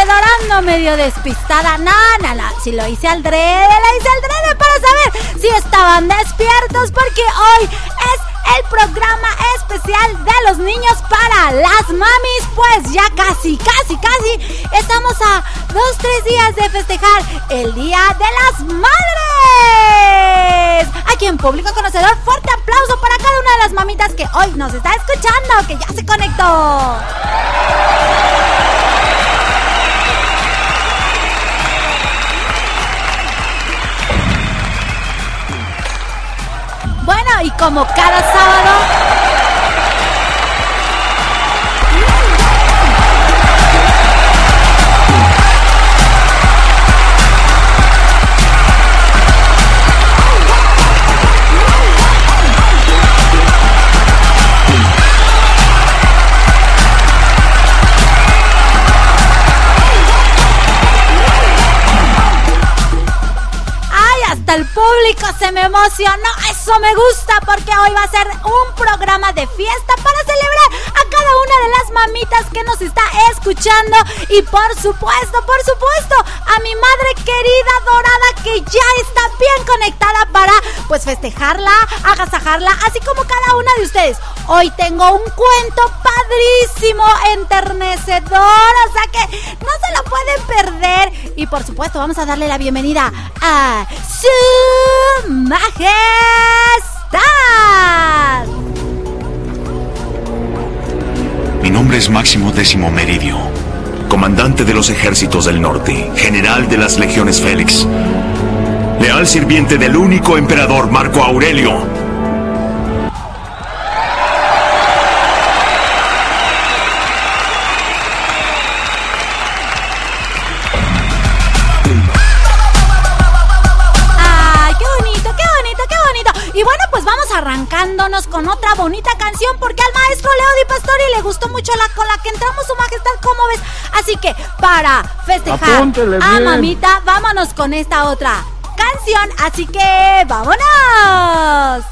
ando medio despistada. No. Si lo hice al drede, lo hice al drede para saber si estaban despiertos, porque hoy es el programa especial de los niños para las mamis. Pues ya casi, casi, casi estamos a dos, tres días de festejar el Día de las Madres. Aquí en Público Conocedor, fuerte aplauso para cada una de las mamitas que hoy nos está escuchando, que ya se conectó. Como cada sábado el público se me emocionó. Eso me gusta porque hoy va a ser un programa de fiesta para celebrar las mamitas que nos está escuchando. Y por supuesto, por supuesto, a mi madre querida dorada que ya está bien conectada para pues festejarla, agasajarla, así como cada una de ustedes. Hoy tengo un cuento padrísimo, enternecedor, o sea que no se lo pueden perder. Y por supuesto, vamos a darle la bienvenida a su majestad. Mi nombre es Máximo Décimo Meridio, comandante de los ejércitos del norte, general de las legiones Félix, leal sirviente del único emperador Marco Aurelio arrancándonos con otra bonita canción porque al maestro Leo Di Pastori le gustó mucho la con la que entramos su majestad, ¿cómo ves? Así que para festejar a mamita, vámonos con esta otra canción, así que vámonos.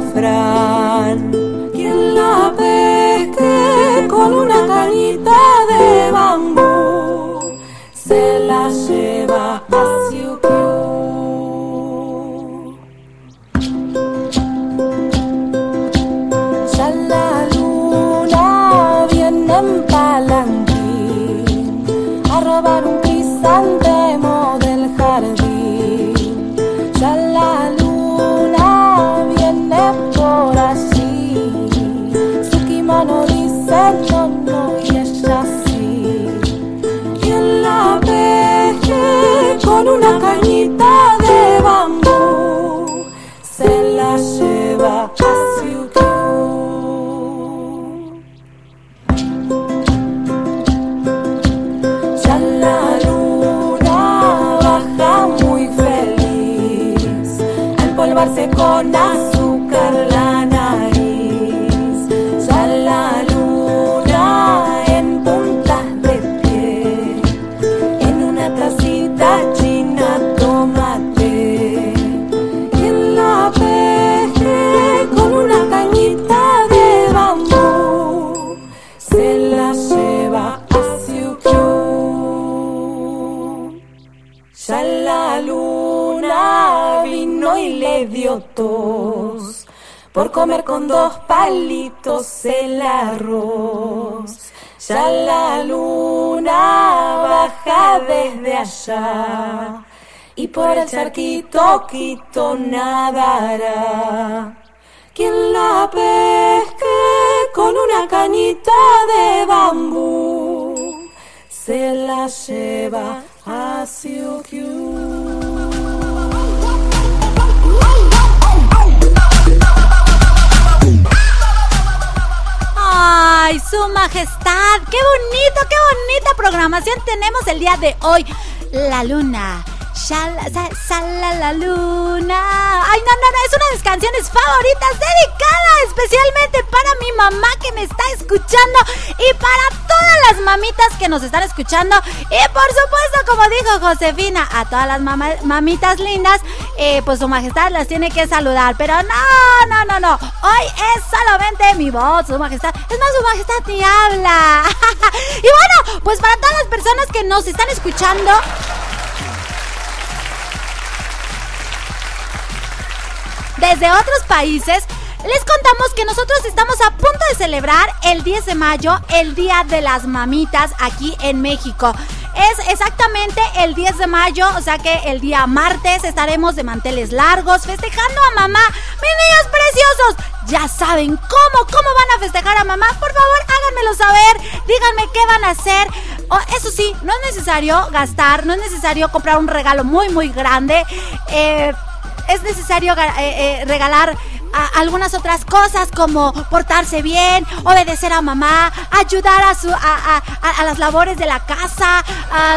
De el quito nadará. Quien la pesque con una cañita de bambú se la lleva a Siukiu. Ay, su majestad, qué bonito, qué bonita programación tenemos el día de hoy. La luna Shala, la luna. Ay, no, no, no, es una de mis canciones favoritas, dedicada especialmente para mi mamá que me está escuchando y para todas las mamitas que nos están escuchando. Y por supuesto, como dijo Josefina, a todas las mamitas lindas, eh, pues su majestad las tiene que saludar. Pero no, no, no, no. Hoy es solamente mi voz, su majestad. Es más, su majestad ni habla. y bueno, pues para todas las personas que nos están escuchando, desde otros países, les contamos que nosotros estamos a punto de celebrar el 10 de mayo, el Día de las Mamitas, aquí en México. Es exactamente el 10 de mayo, o sea que el día martes estaremos de manteles largos festejando a mamá. Mis niños preciosos, ya saben cómo, cómo van a festejar a mamá. Por favor, háganmelo saber, díganme qué van a hacer. Oh, eso sí, no es necesario gastar, no es necesario comprar un regalo muy, muy grande. Eh, es necesario eh, eh, regalar algunas otras cosas como portarse bien, obedecer a mamá, ayudar a, su, a, las labores de la casa,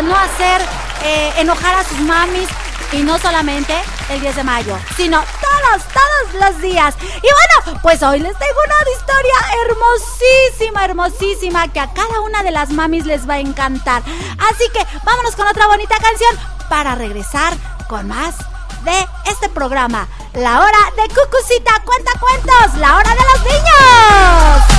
no hacer eh, enojar a sus mamis. Y no solamente el 10 de mayo, sino todos, todos los días. Y bueno, pues hoy les tengo una historia hermosísima, hermosísima, que a cada una de las mamis les va a encantar. Así que vámonos con otra bonita canción para regresar con más de este programa. La hora de Cucucita Cuenta Cuentos, la hora de los niños.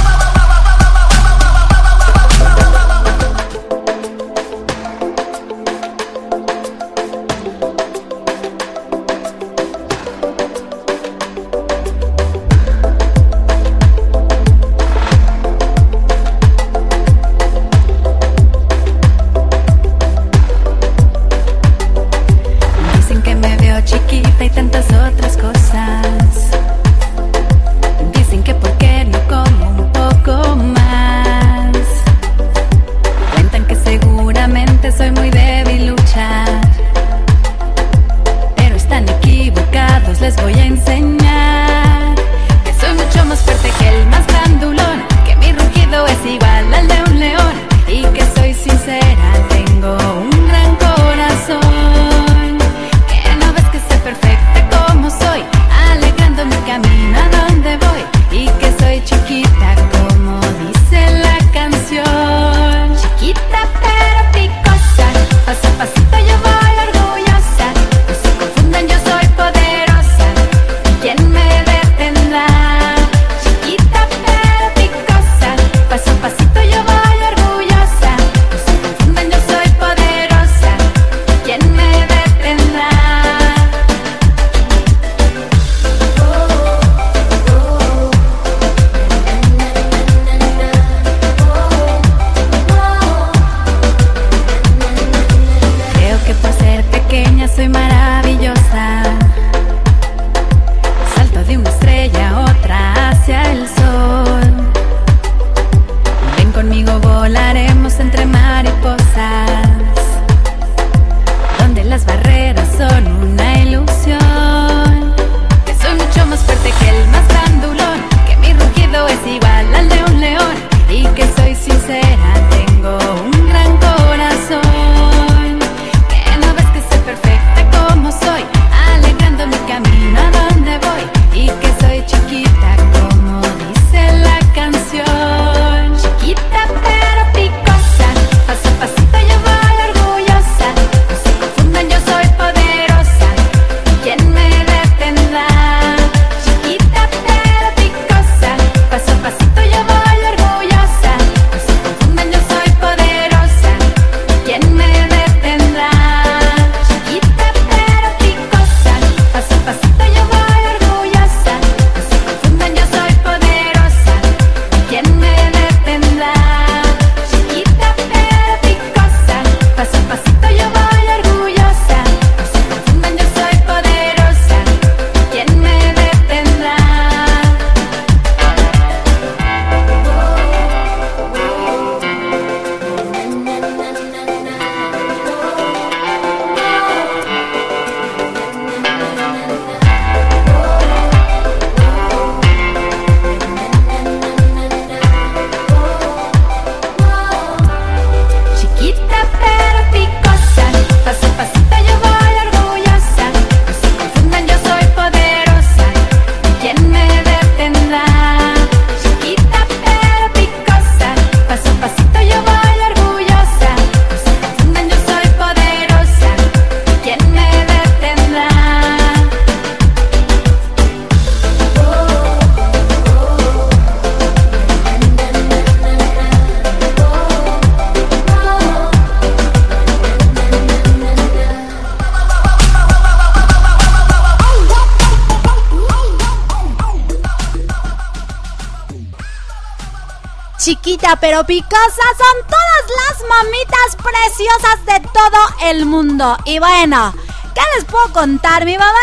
Pero picosa son todas las mamitas preciosas de todo el mundo. Y bueno, ¿qué les puedo contar? Mi mamá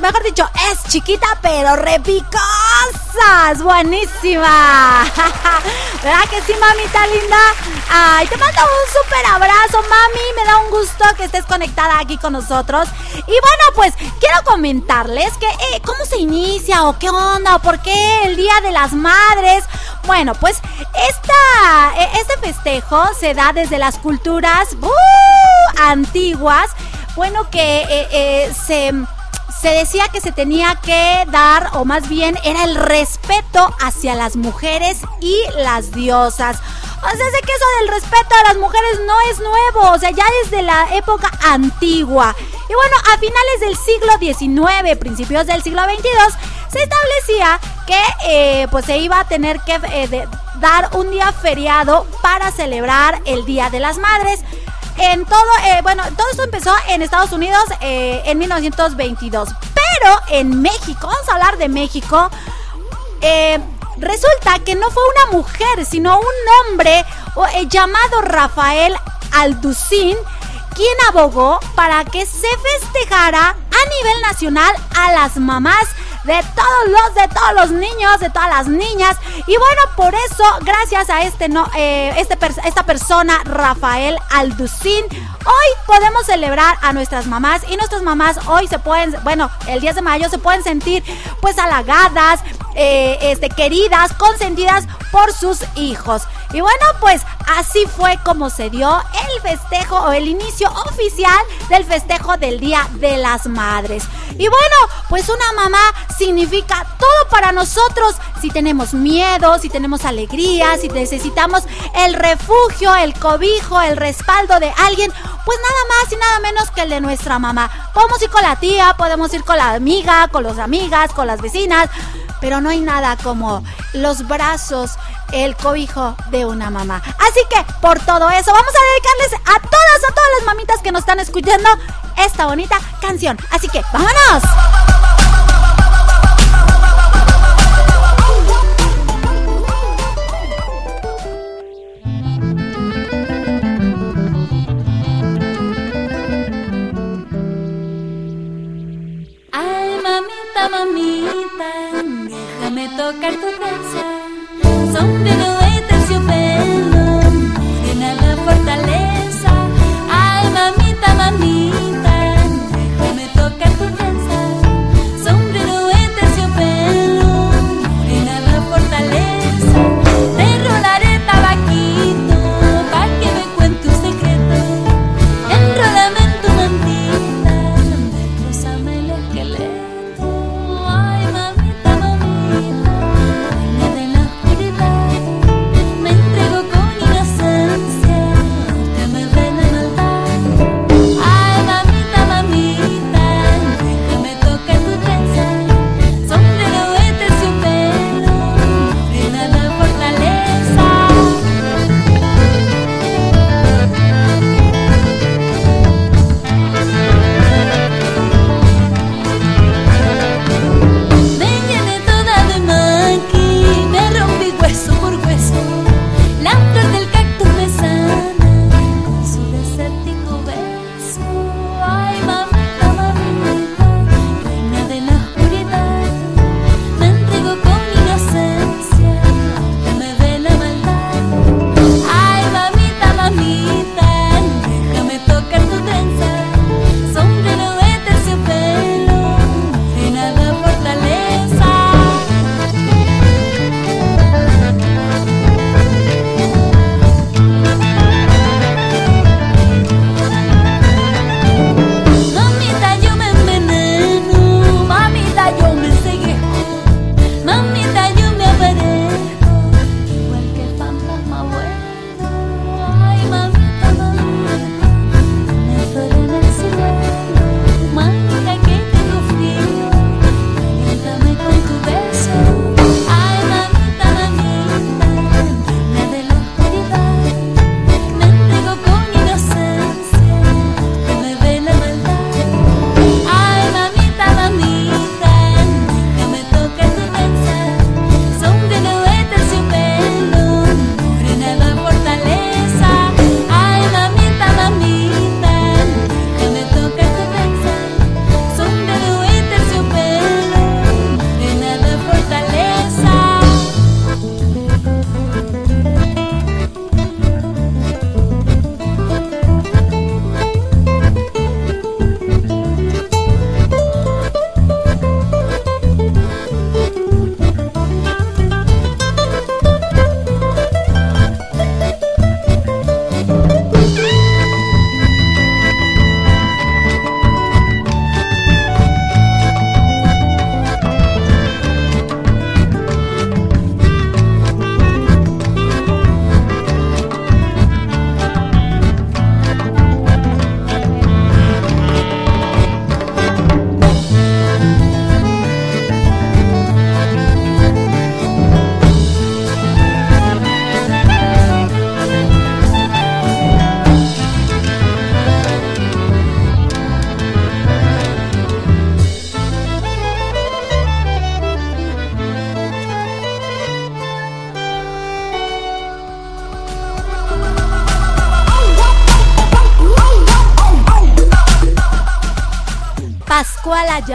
mejor dicho, es chiquita pero repicosa. Es buenísima. ¿Verdad que sí, mamita linda? Ay, te mando un súper abrazo, mami. Me da un gusto que estés conectada aquí con nosotros. Y bueno, pues quiero comentarles que eh, cómo se inicia o qué onda o por qué el Día de las Madres. Bueno, pues esta, e, este festejo se da desde las culturas uh, antiguas. Bueno, que eh, eh, se se decía que se tenía que dar, o más bien era el respeto hacia las mujeres y las diosas. O sea, sé que eso del respeto a las mujeres no es nuevo, o sea, ya desde la época antigua. Y bueno, a finales del siglo XIX, principios del siglo XXII, se establecía que eh, pues se iba a tener que eh, dar un día feriado para celebrar el Día de las Madres en todo, eh, bueno, todo esto empezó en Estados Unidos en 1922. Pero en México, vamos a hablar de México, resulta que no fue una mujer, sino un hombre llamado Rafael Alducín, quien abogó para que se festejara a nivel nacional a las mamás de todos los, de todos los niños, de todas las niñas. Y bueno, por eso, gracias a este, no, eh, este esta persona, Rafael Alducín, hoy podemos celebrar a nuestras mamás y nuestras mamás hoy se pueden, bueno, el 10 de mayo se pueden sentir pues halagadas, eh, este, queridas, consentidas por sus hijos. Y bueno, pues así fue como se dio el festejo o el inicio oficial del festejo del Día de las Madres. Y bueno, pues una mamá significa todo para nosotros. Si tenemos miedo, si tenemos alegría, si necesitamos el refugio, el cobijo, el respaldo de alguien, pues nada más y nada menos que el de nuestra mamá. Podemos ir con la tía, podemos ir con la amiga, con las amigas, con las vecinas, pero no hay nada como los brazos, el cobijo de una mamá. Así que por todo eso vamos a dedicarles a todas, a todas las mamitas que nos están escuchando esta bonita canción. Así que vámonos. Tocar tu casa. Son de terciopelo, morena la fortaleza. Ay, mamita, mamita,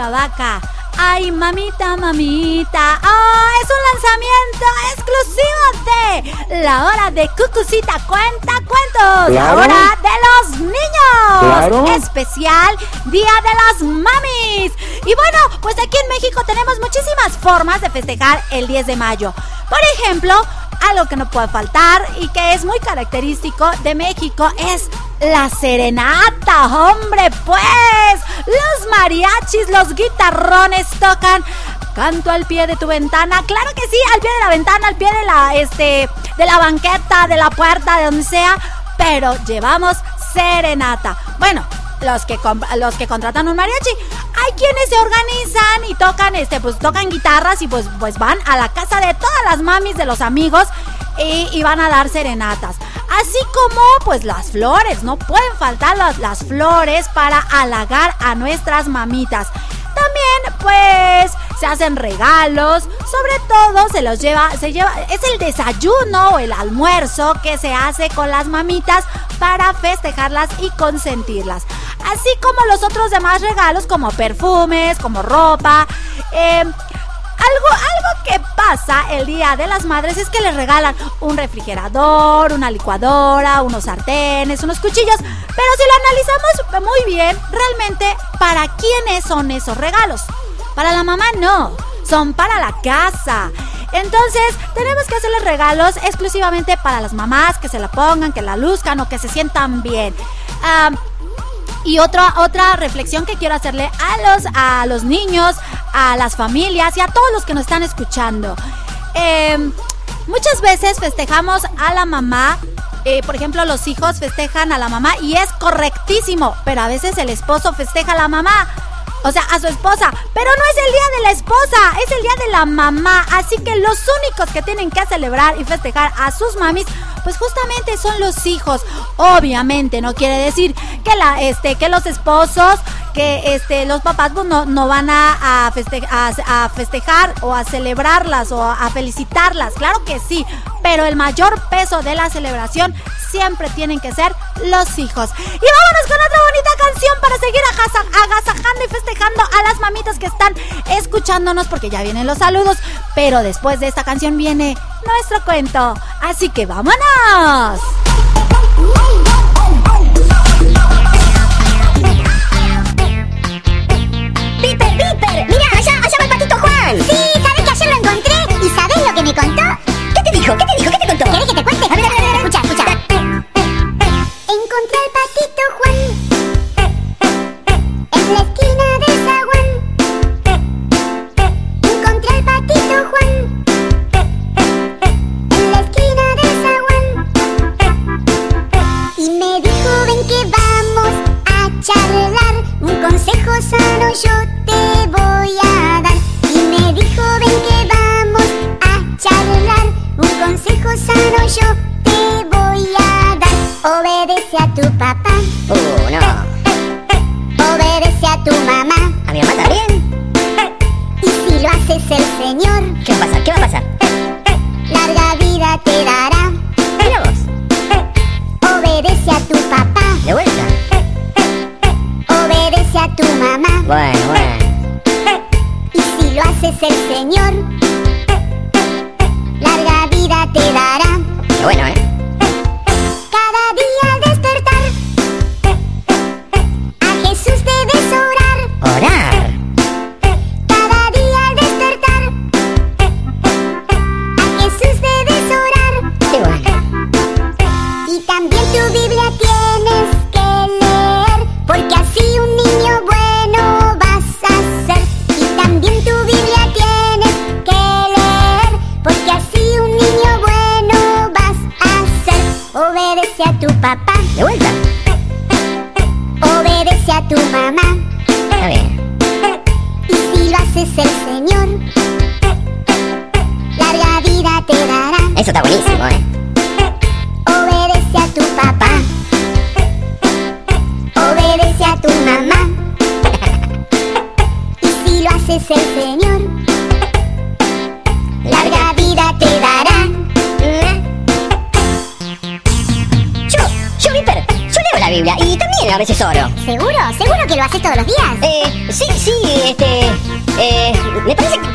Yavaca. Ay, mamita, mamita. ¡Ah! es un lanzamiento exclusivo de la hora de Cucucita Cuenta Cuentos. La hora de los niños. Especial Día de las Mamis. Y bueno, pues aquí en México tenemos muchísimas formas de festejar el 10 de mayo. Por ejemplo, algo que no puede faltar y que es muy característico de México es la serenata, hombre, pues. Los mariachis, los guitarrones tocan canto al pie de tu ventana. Claro que sí, al pie de la ventana, al pie de la este de la banqueta, de la puerta, de donde sea, pero llevamos serenata. Bueno, los que los que contratan un mariachi. Hay quienes se organizan y tocan este pues tocan guitarras y pues pues van a la casa de todas las mamis de los amigos y, van a dar serenatas. Así como pues las flores, no pueden faltar las, las flores para halagar a nuestras mamitas. También pues se hacen regalos, sobre todo se los lleva, se lleva, es el desayuno o el almuerzo que se hace con las mamitas para festejarlas y consentirlas. Así como los otros demás regalos como perfumes, como ropa, eh, algo, algo que pasa el Día de las Madres es que les regalan un refrigerador, una licuadora, unos sartenes, unos cuchillos. Pero si lo analizamos muy bien, realmente, ¿para quiénes son esos regalos? Para la mamá no, son para la casa. Entonces, tenemos que hacerles regalos exclusivamente para las mamás, que se la pongan, que la luzcan o que se sientan bien. Y otra, otra reflexión que quiero hacerle a los, a los niños, a las familias y a todos los que nos están escuchando. Em, muchas veces festejamos a la mamá eh, por ejemplo, los hijos festejan a la mamá y es correctísimo, pero a veces el esposo festeja a la mamá. O sea, a su esposa. Pero no es el día de la esposa, es el día de la mamá. Así que los únicos que tienen que celebrar y festejar a sus mamis pues justamente son los hijos. Obviamente no quiere decir que la este que los esposos que este los papás pues, no, no van a, a, festejar o a celebrarlas o a felicitarlas, claro que sí, pero el mayor peso de la celebración siempre tienen que ser los hijos. Y vámonos con otra bonita canción para seguir agasajando y festejando a las mamitas que están escuchándonos porque ya vienen los saludos, pero después de esta canción viene nuestro cuento. Así que vámonos. ¡Piper! ¡Mira, allá, allá va el patito Juan! Sí, ¿sabes que ayer lo encontré? ¿Y sabes lo que me contó? ¿Qué te dijo? ¿Qué te dijo? ¿Qué te contó? ¿Quieres que te cuente? A ver, a ver, a ver, escucha, escucha. Encontré al patito Juan en la esquina Biblia y también a veces oro. ¿Seguro? ¿Seguro que lo haces todos los días? Eh, sí, sí, este. Eh, me parece que.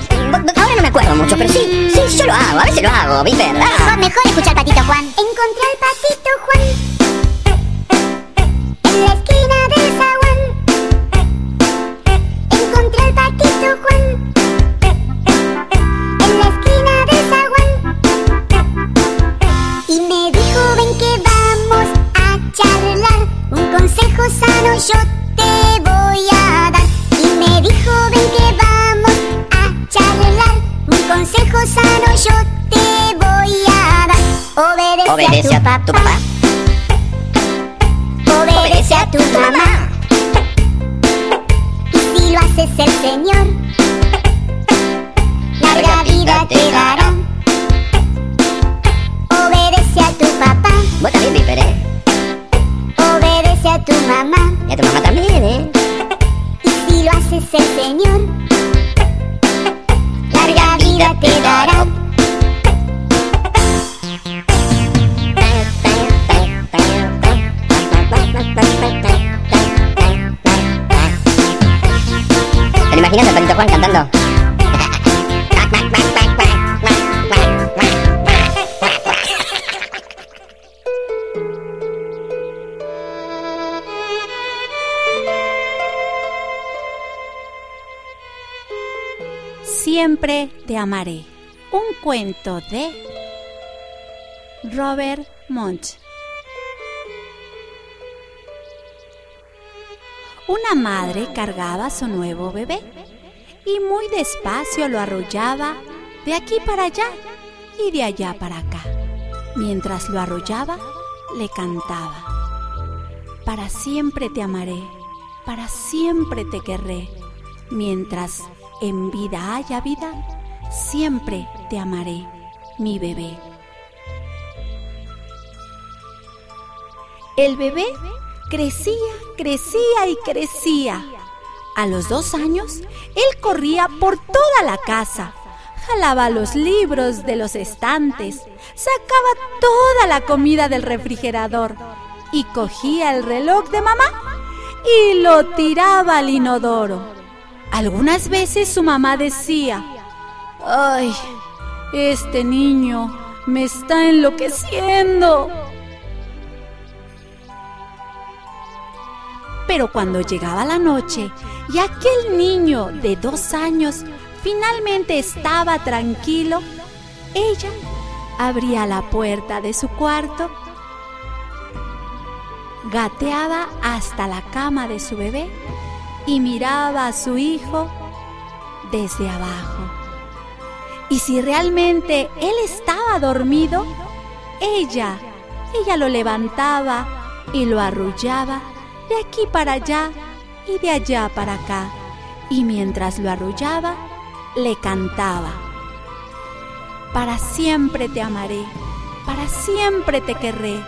Ahora no me acuerdo mucho, pero sí, sí, yo lo hago, a veces lo hago, ¿viste? Mejor, ¿verdad? mejor escuchar Patito Juan. Encontré al Patito Juan yo te voy a dar. Y me dijo, ven que vamos a charlar. Un consejo sano yo te voy a dar. Obedece, Obedece a tu papá. Obedece a tu mamá. Y si lo haces el Señor, larga vida te dará. Obedece a tu papá. Vos también, a tu mamá. Y a tu mamá también, ¿eh? Y si lo haces el Señor, larga vida te dará. ¿Te lo imaginas a Patito Juan cantando? Te amaré. Un cuento de Robert Munch. Una madre cargaba su nuevo bebé y muy despacio lo arrollaba de aquí para allá y de allá para acá. Mientras lo arrollaba, le cantaba. Para siempre te amaré, para siempre te querré. Mientras en vida haya vida, siempre te amaré, mi bebé. El bebé crecía, crecía y crecía. A los dos años, él corría por toda la casa, jalaba los libros de los estantes, sacaba toda la comida del refrigerador y cogía el reloj de mamá y lo tiraba al inodoro. Algunas veces su mamá decía, ¡ay! Este niño me está enloqueciendo. Pero cuando llegaba la noche y aquel niño de dos años finalmente estaba tranquilo, ella abría la puerta de su cuarto, gateaba hasta la cama de su bebé y miraba a su hijo desde abajo. Y si realmente él estaba dormido, ella, ella lo levantaba y lo arrullaba de aquí para allá y de allá para acá. Y mientras lo arrullaba, le cantaba. Para siempre te amaré, para siempre te querré.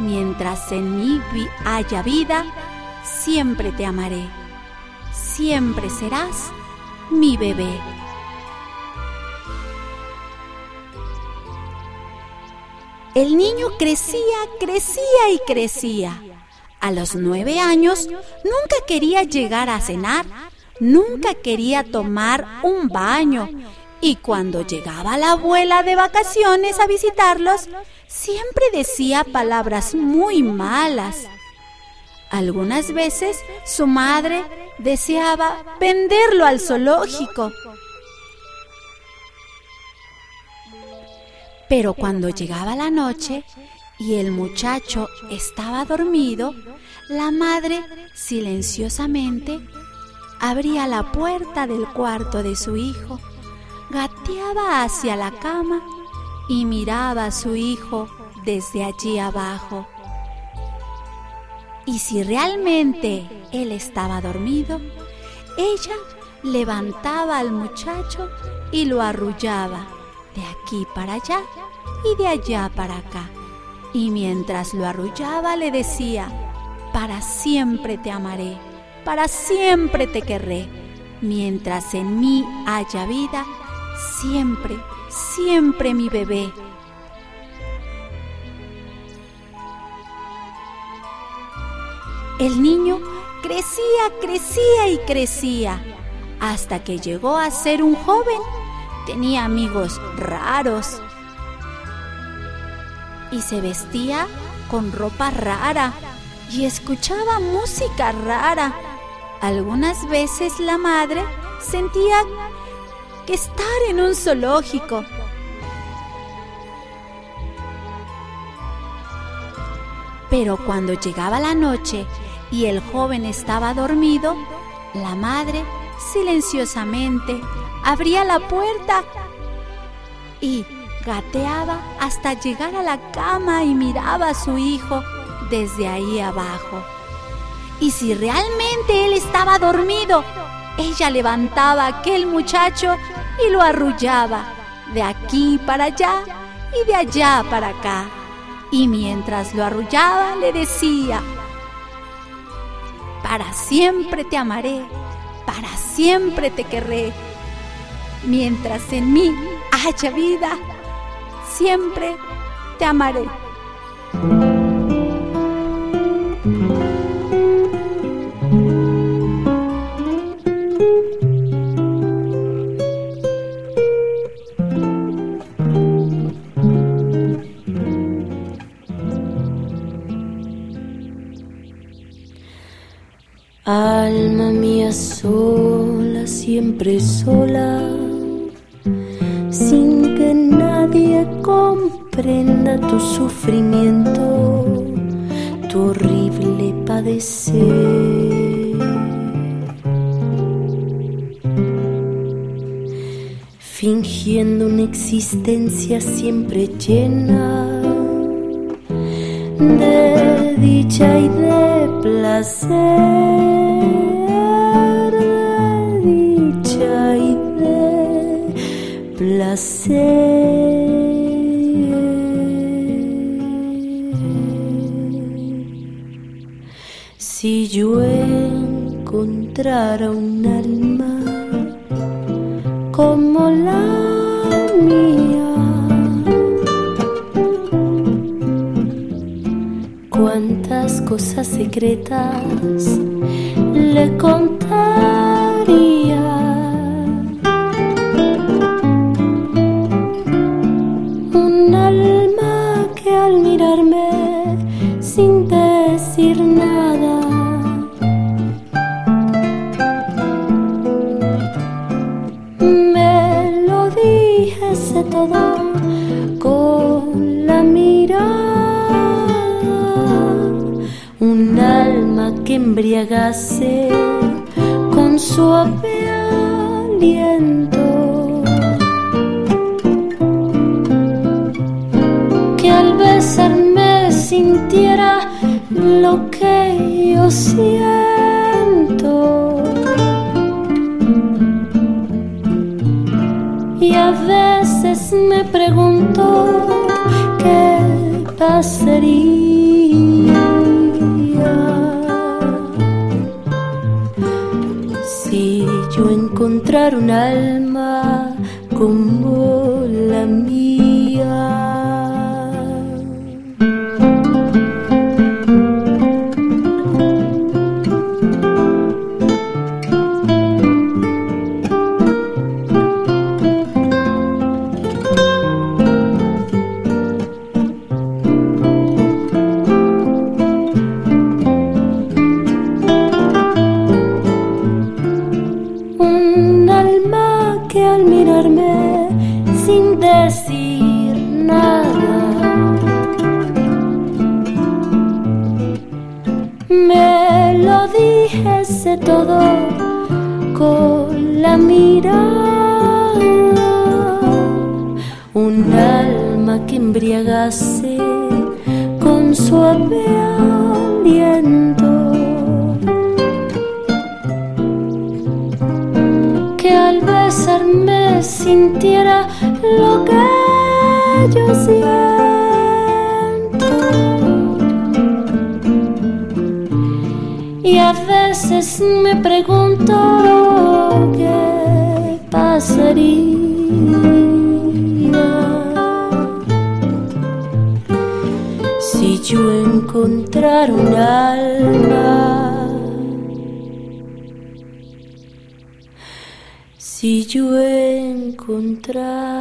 Mientras en mí haya vida, siempre te amaré. Siempre serás mi bebé. El niño crecía, crecía y crecía. A los nueve años nunca quería llegar a cenar, nunca quería tomar un baño. Y cuando llegaba la abuela de vacaciones a visitarlos, siempre decía palabras muy malas. Algunas veces su madre deseaba venderlo al zoológico. Pero cuando llegaba la noche y el muchacho estaba dormido, la madre silenciosamente abría la puerta del cuarto de su hijo, gateaba hacia la cama y miraba a su hijo desde allí abajo. Y si realmente él estaba dormido, ella levantaba al muchacho y lo arrullaba de aquí para allá y de allá para acá. Y mientras lo arrullaba le decía, para siempre te amaré, para siempre te querré. Mientras en mí haya vida, siempre, siempre mi bebé. El niño crecía, crecía y crecía, hasta que llegó a ser un joven. Tenía amigos raros y se vestía con ropa rara y escuchaba música rara. Algunas veces la madre sentía que estar en un zoológico. Pero cuando llegaba la noche y el joven estaba dormido, la madre silenciosamente abría la puerta y gateaba hasta llegar a la cama y miraba a su hijo desde ahí abajo. Y si realmente él estaba dormido, ella levantaba a aquel muchacho y lo arrullaba de aquí para allá y de allá para acá. Y mientras lo arrullaba le decía, para siempre te amaré, para siempre te querré. Mientras en mí haya vida, siempre te amaré. Sola, siempre sola, sin que nadie comprenda tu sufrimiento, tu horrible padecer. Fingiendo una existencia siempre llena de dicha y de placer. Si yo encontrara un alma como la mía, cuántas cosas secretas le. Embriagase con suave aliento. Que al besarme sintiera lo que yo siento. Y a veces me pregunto encontrar si yo encontrara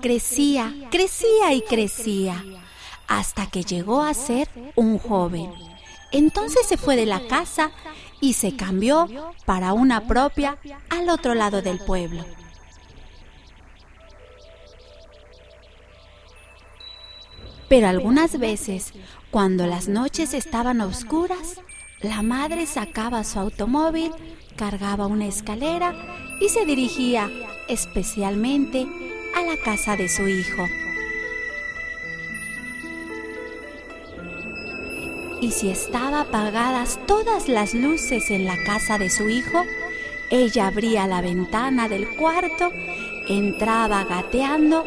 Crecía, crecía y crecía, hasta que llegó a ser un joven. Entonces se fue de la casa y se cambió para una propia al otro lado del pueblo. Pero algunas veces, cuando las noches estaban oscuras, la madre sacaba su automóvil, cargaba una escalera y se dirigía especialmente a la casa de su hijo. Y si estaban apagadas todas las luces en la casa de su hijo, ella abría la ventana del cuarto, entraba gateando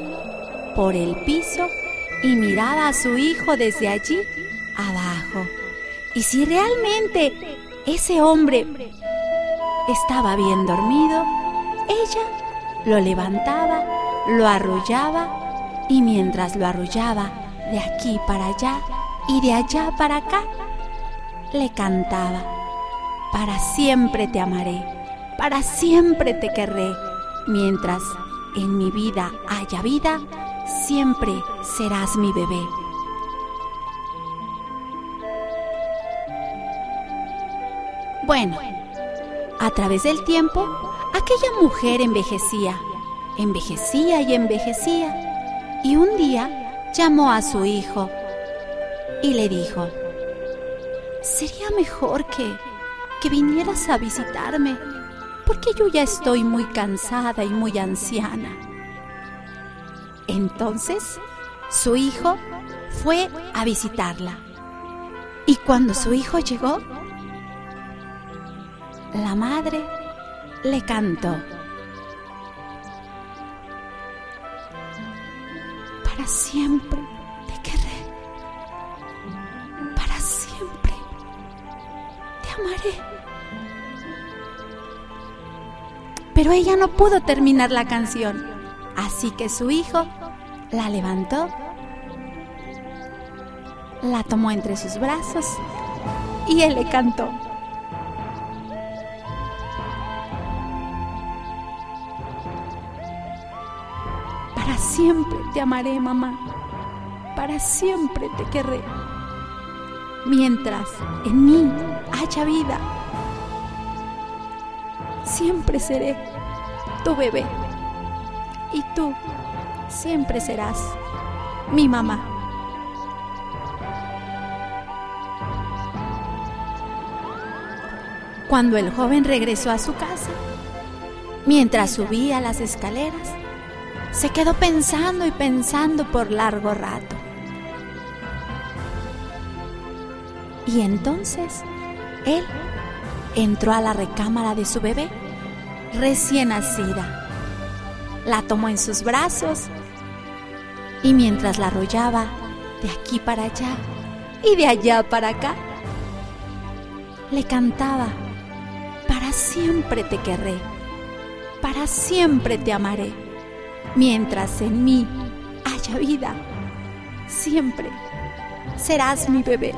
por el piso y miraba a su hijo desde allí abajo. Y si realmente ese hombre estaba bien dormido, ella lo levantaba, lo arrullaba y mientras lo arrullaba de aquí para allá y de allá para acá, le cantaba, para siempre te amaré, para siempre te querré, mientras en mi vida haya vida, siempre serás mi bebé. Bueno, a través del tiempo, aquella mujer envejecía, envejecía y envejecía, y un día llamó a su hijo y le dijo, sería mejor que, que vinieras a visitarme, porque yo ya estoy muy cansada y muy anciana. Entonces, su hijo fue a visitarla. Y cuando su hijo llegó, la madre le cantó. Para siempre te querré. Para siempre te amaré. Pero ella no pudo terminar la canción, así que su hijo la levantó, la tomó entre sus brazos y él le cantó. Te amaré, mamá. Para siempre te querré. Mientras en mí haya vida, siempre seré tu bebé. Y tú siempre serás mi mamá. Cuando el joven regresó a su casa, mientras subía las escaleras, se quedó pensando y pensando por largo rato. Y entonces él entró a la recámara de su bebé recién nacida. La tomó en sus brazos y mientras la arrollaba de aquí para allá y de allá para acá, le cantaba, para siempre te querré, para siempre te amaré, mientras en mí haya vida, siempre serás mi bebé.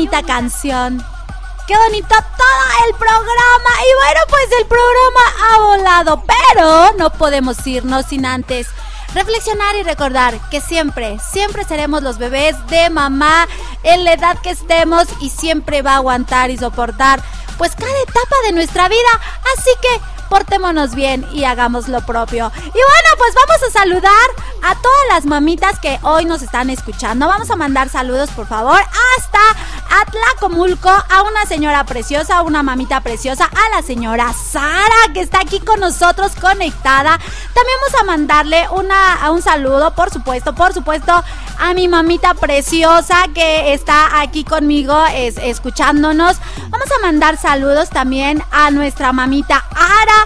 Bonita canción! ¡Qué bonito todo el programa! Y bueno, pues el programa ha volado, pero no podemos irnos sin antes reflexionar y recordar que siempre, siempre seremos los bebés de mamá en la edad que estemos y siempre va a aguantar y soportar pues cada etapa de nuestra vida. Así que portémonos bien y hagamos lo propio. Y bueno, pues vamos a saludar a todas las mamitas que hoy nos están escuchando. Vamos a mandar saludos, por favor, hasta Atlacomulco, a una señora preciosa, a una mamita preciosa, a la señora Sara, que está aquí con nosotros conectada. También vamos a mandarle una, un saludo, por supuesto, por supuesto, a mi mamita preciosa que está aquí conmigo es, escuchándonos. Vamos a mandar saludos también a nuestra mamita Ara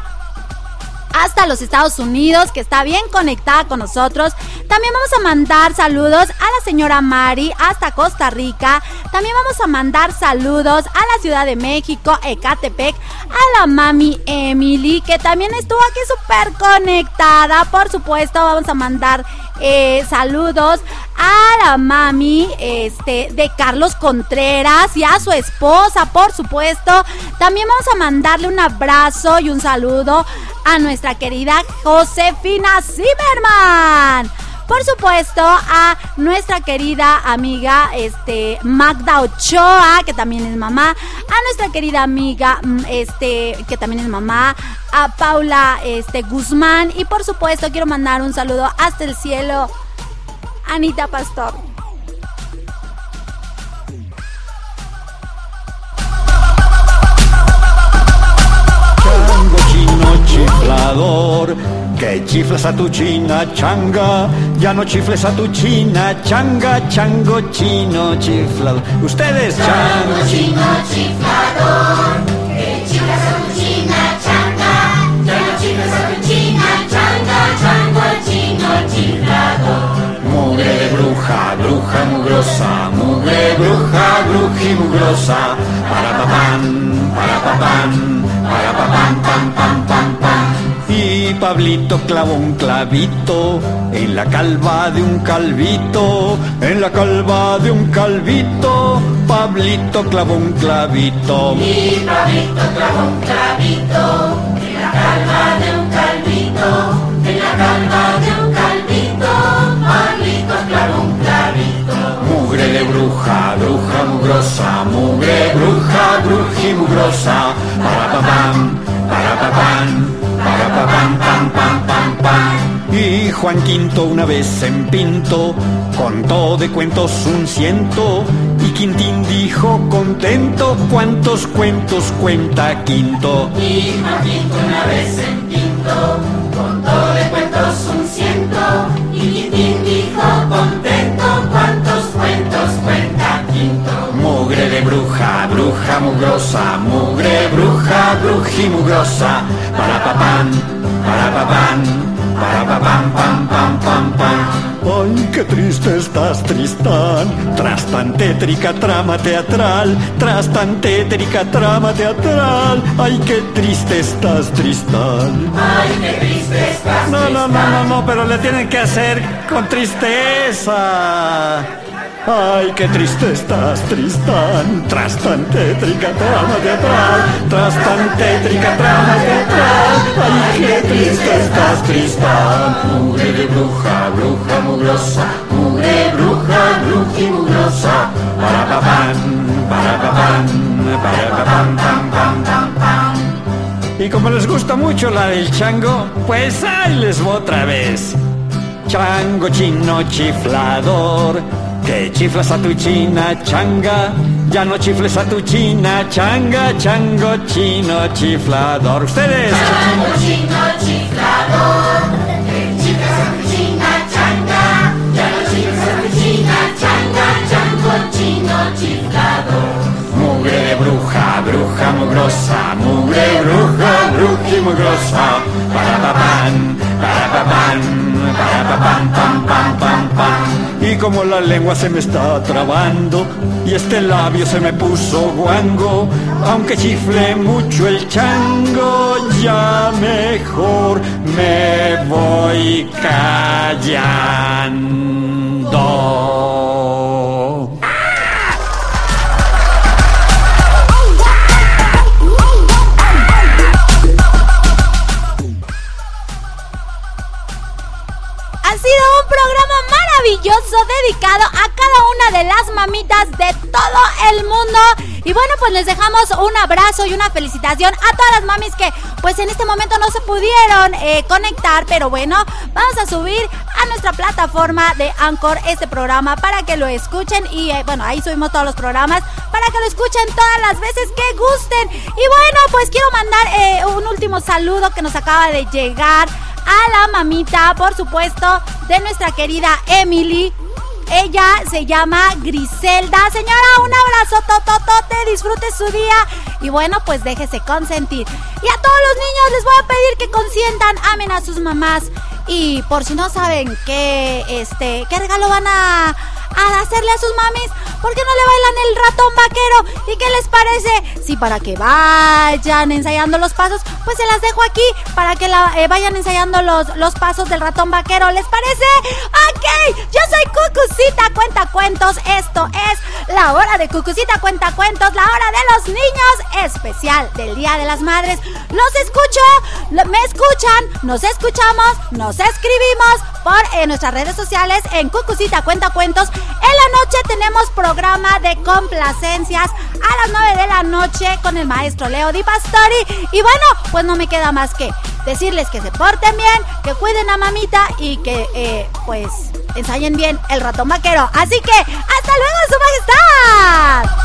hasta los Estados Unidos, que está bien conectada con nosotros. También vamos a mandar saludos a la señora Mari hasta Costa Rica. También vamos a mandar saludos a la Ciudad de México, Ecatepec, a la mami Emily, que también estuvo aquí súper conectada. Por supuesto, vamos a mandar eh, saludos a la mami este, de Carlos Contreras y a su esposa, por supuesto. También vamos a mandarle un abrazo y un saludo a nuestra querida Josefina Zimmerman. Por supuesto, a nuestra querida amiga este, Magda Ochoa, que también es mamá. A nuestra querida amiga, mm, este, que también es mamá. A Paula este, Guzmán. Y por supuesto, quiero mandar un saludo hasta el cielo. Anita Pastor. Chiflador, que chiflas a tu china changa, ya no chifles a tu china changa, chango chino chiflado. Ustedes chango chino chiflador, que chiflas a tu china changa, ya no chifles a tu china changa, chango chino chiflador. Mugre bruja, bruja mugrosa, mugre bruja, bruji mugrosa, para papán, para papán, para papán, pam, pam, pam, pam. Y Pablito clavó un clavito en la calva de un calvito, en la calva de un calvito, Pablito clavó un clavito. Y Pablito clavó un clavito en la calva de un calvito, en la calva de un calvito, Pablito clavó un clavito. Mugre de bruja, bruja mugrosa, mugre bruja, bruji mugrosa, para Y Juan Quinto una vez en Pinto contó de cuentos un ciento. Y Quintín dijo contento cuántos cuentos cuenta Quinto. Y Juan Quinto una vez en Pinto contó de cuentos un ciento. Y Quintín dijo contento bruja, mugrosa, mugre bruja, bruji mugrosa, para papán, para papán, para papán, pam, pam, pam, pam. Ay, qué triste estás, Tristán, tras tan tétrica trama teatral, tras tan tétrica trama teatral. Ay, qué triste estás, Tristán. Ay, qué triste estás, No, no, no, no, no, pero le tienen que hacer con tristeza. Ay, qué triste estás, Tristán, tras tan tétrica trama teatral, tras tan tétrica trama teatral. Ay, qué triste estás, Tristán. Mugre de bruja, bruja mugrosa, mugre bruja, bruji mugrosa, para papán, para papán, para papán, pam, pam, pam, pam. Y como les gusta mucho la del chango, pues ahí les voy otra vez. Chango chino chiflador, que chiflas a tu china changa, ya no chifles a tu china changa, chango chino chiflador. Ustedes. Chango chino chiflador, que chiflas a tu china changa, ya no chifles a tu china changa, chango chino chiflador. Mugre de bruja, bruja mugrosa, mugre bruja, bruji mugrosa, para papán, para papán, para papán, pam, pam, pam, pam. Y como la lengua se me está trabando y este labio se me puso guango, aunque chifle mucho el chango, ya mejor me voy callando. Un programa maravilloso dedicado a cada una de las mamitas de todo el mundo. Y bueno, pues les dejamos un abrazo y una felicitación a todas las mamis que pues en este momento no se pudieron eh, conectar. Pero bueno, vamos a subir a nuestra plataforma de Anchor este programa para que lo escuchen. Y eh, bueno, ahí subimos todos los programas para que lo escuchen todas las veces que gusten. Y bueno, pues quiero mandar eh, un último saludo que nos acaba de llegar a la mamita, por supuesto, de nuestra querida Emily. Ella se llama Griselda. Señora, un abrazo, tototote, disfrute su día. Y bueno, pues déjese consentir. Y a todos los niños les voy a pedir que consientan, amen a sus mamás. Y por si no saben qué, este, qué regalo van a, a hacerle a sus mamis, ¿por qué no le bailan el ratón vaquero? ¿Y qué les parece? Si para que vayan ensayando los pasos, pues se las dejo aquí para que la, eh, vayan ensayando los, los pasos del ratón vaquero. ¿Les parece? Ok, yo soy Cucucita Cuenta Cuentos. Esto es la hora de Cucucita Cuenta Cuentos, la hora de los niños especial del Día de las Madres. Los escucho, me escuchan, nos escuchamos, nos escribimos por eh, nuestras redes sociales en Cucucita Cuenta Cuentos. En la noche tenemos programa de complacencias a las 9 de la noche con el maestro Leo Di Pastori. Y bueno, pues no me queda más que decirles que se porten bien, que cuiden a mamita y que eh, pues ensayen bien el ratón vaquero. Así que, hasta luego, su majestad.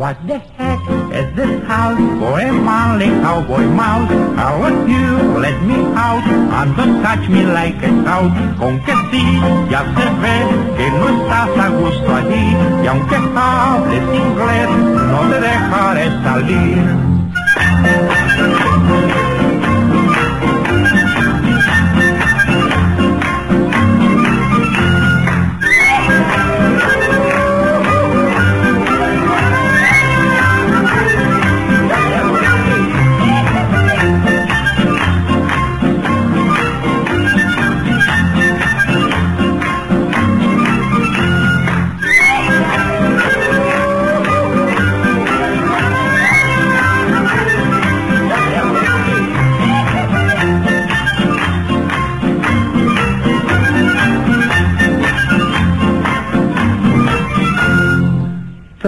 What the heck is this house a manly cowboy mouse? How are you? Let me out and don't touch me like a cow. Con que sí, ya se ve que no estás a gusto allí y aunque hables inglés, no te dejaré salir.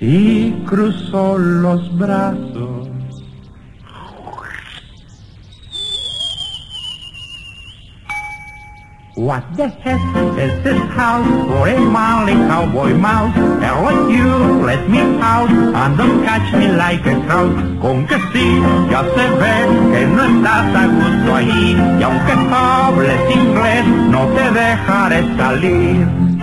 y cruzó los brazos. What the heck is this house for a manly cowboy mouse? Let you let me out and don't catch me like a trout. Con que sí, ya se ve que no estás a gusto ahí y aunque hables inglés no te dejaré salir.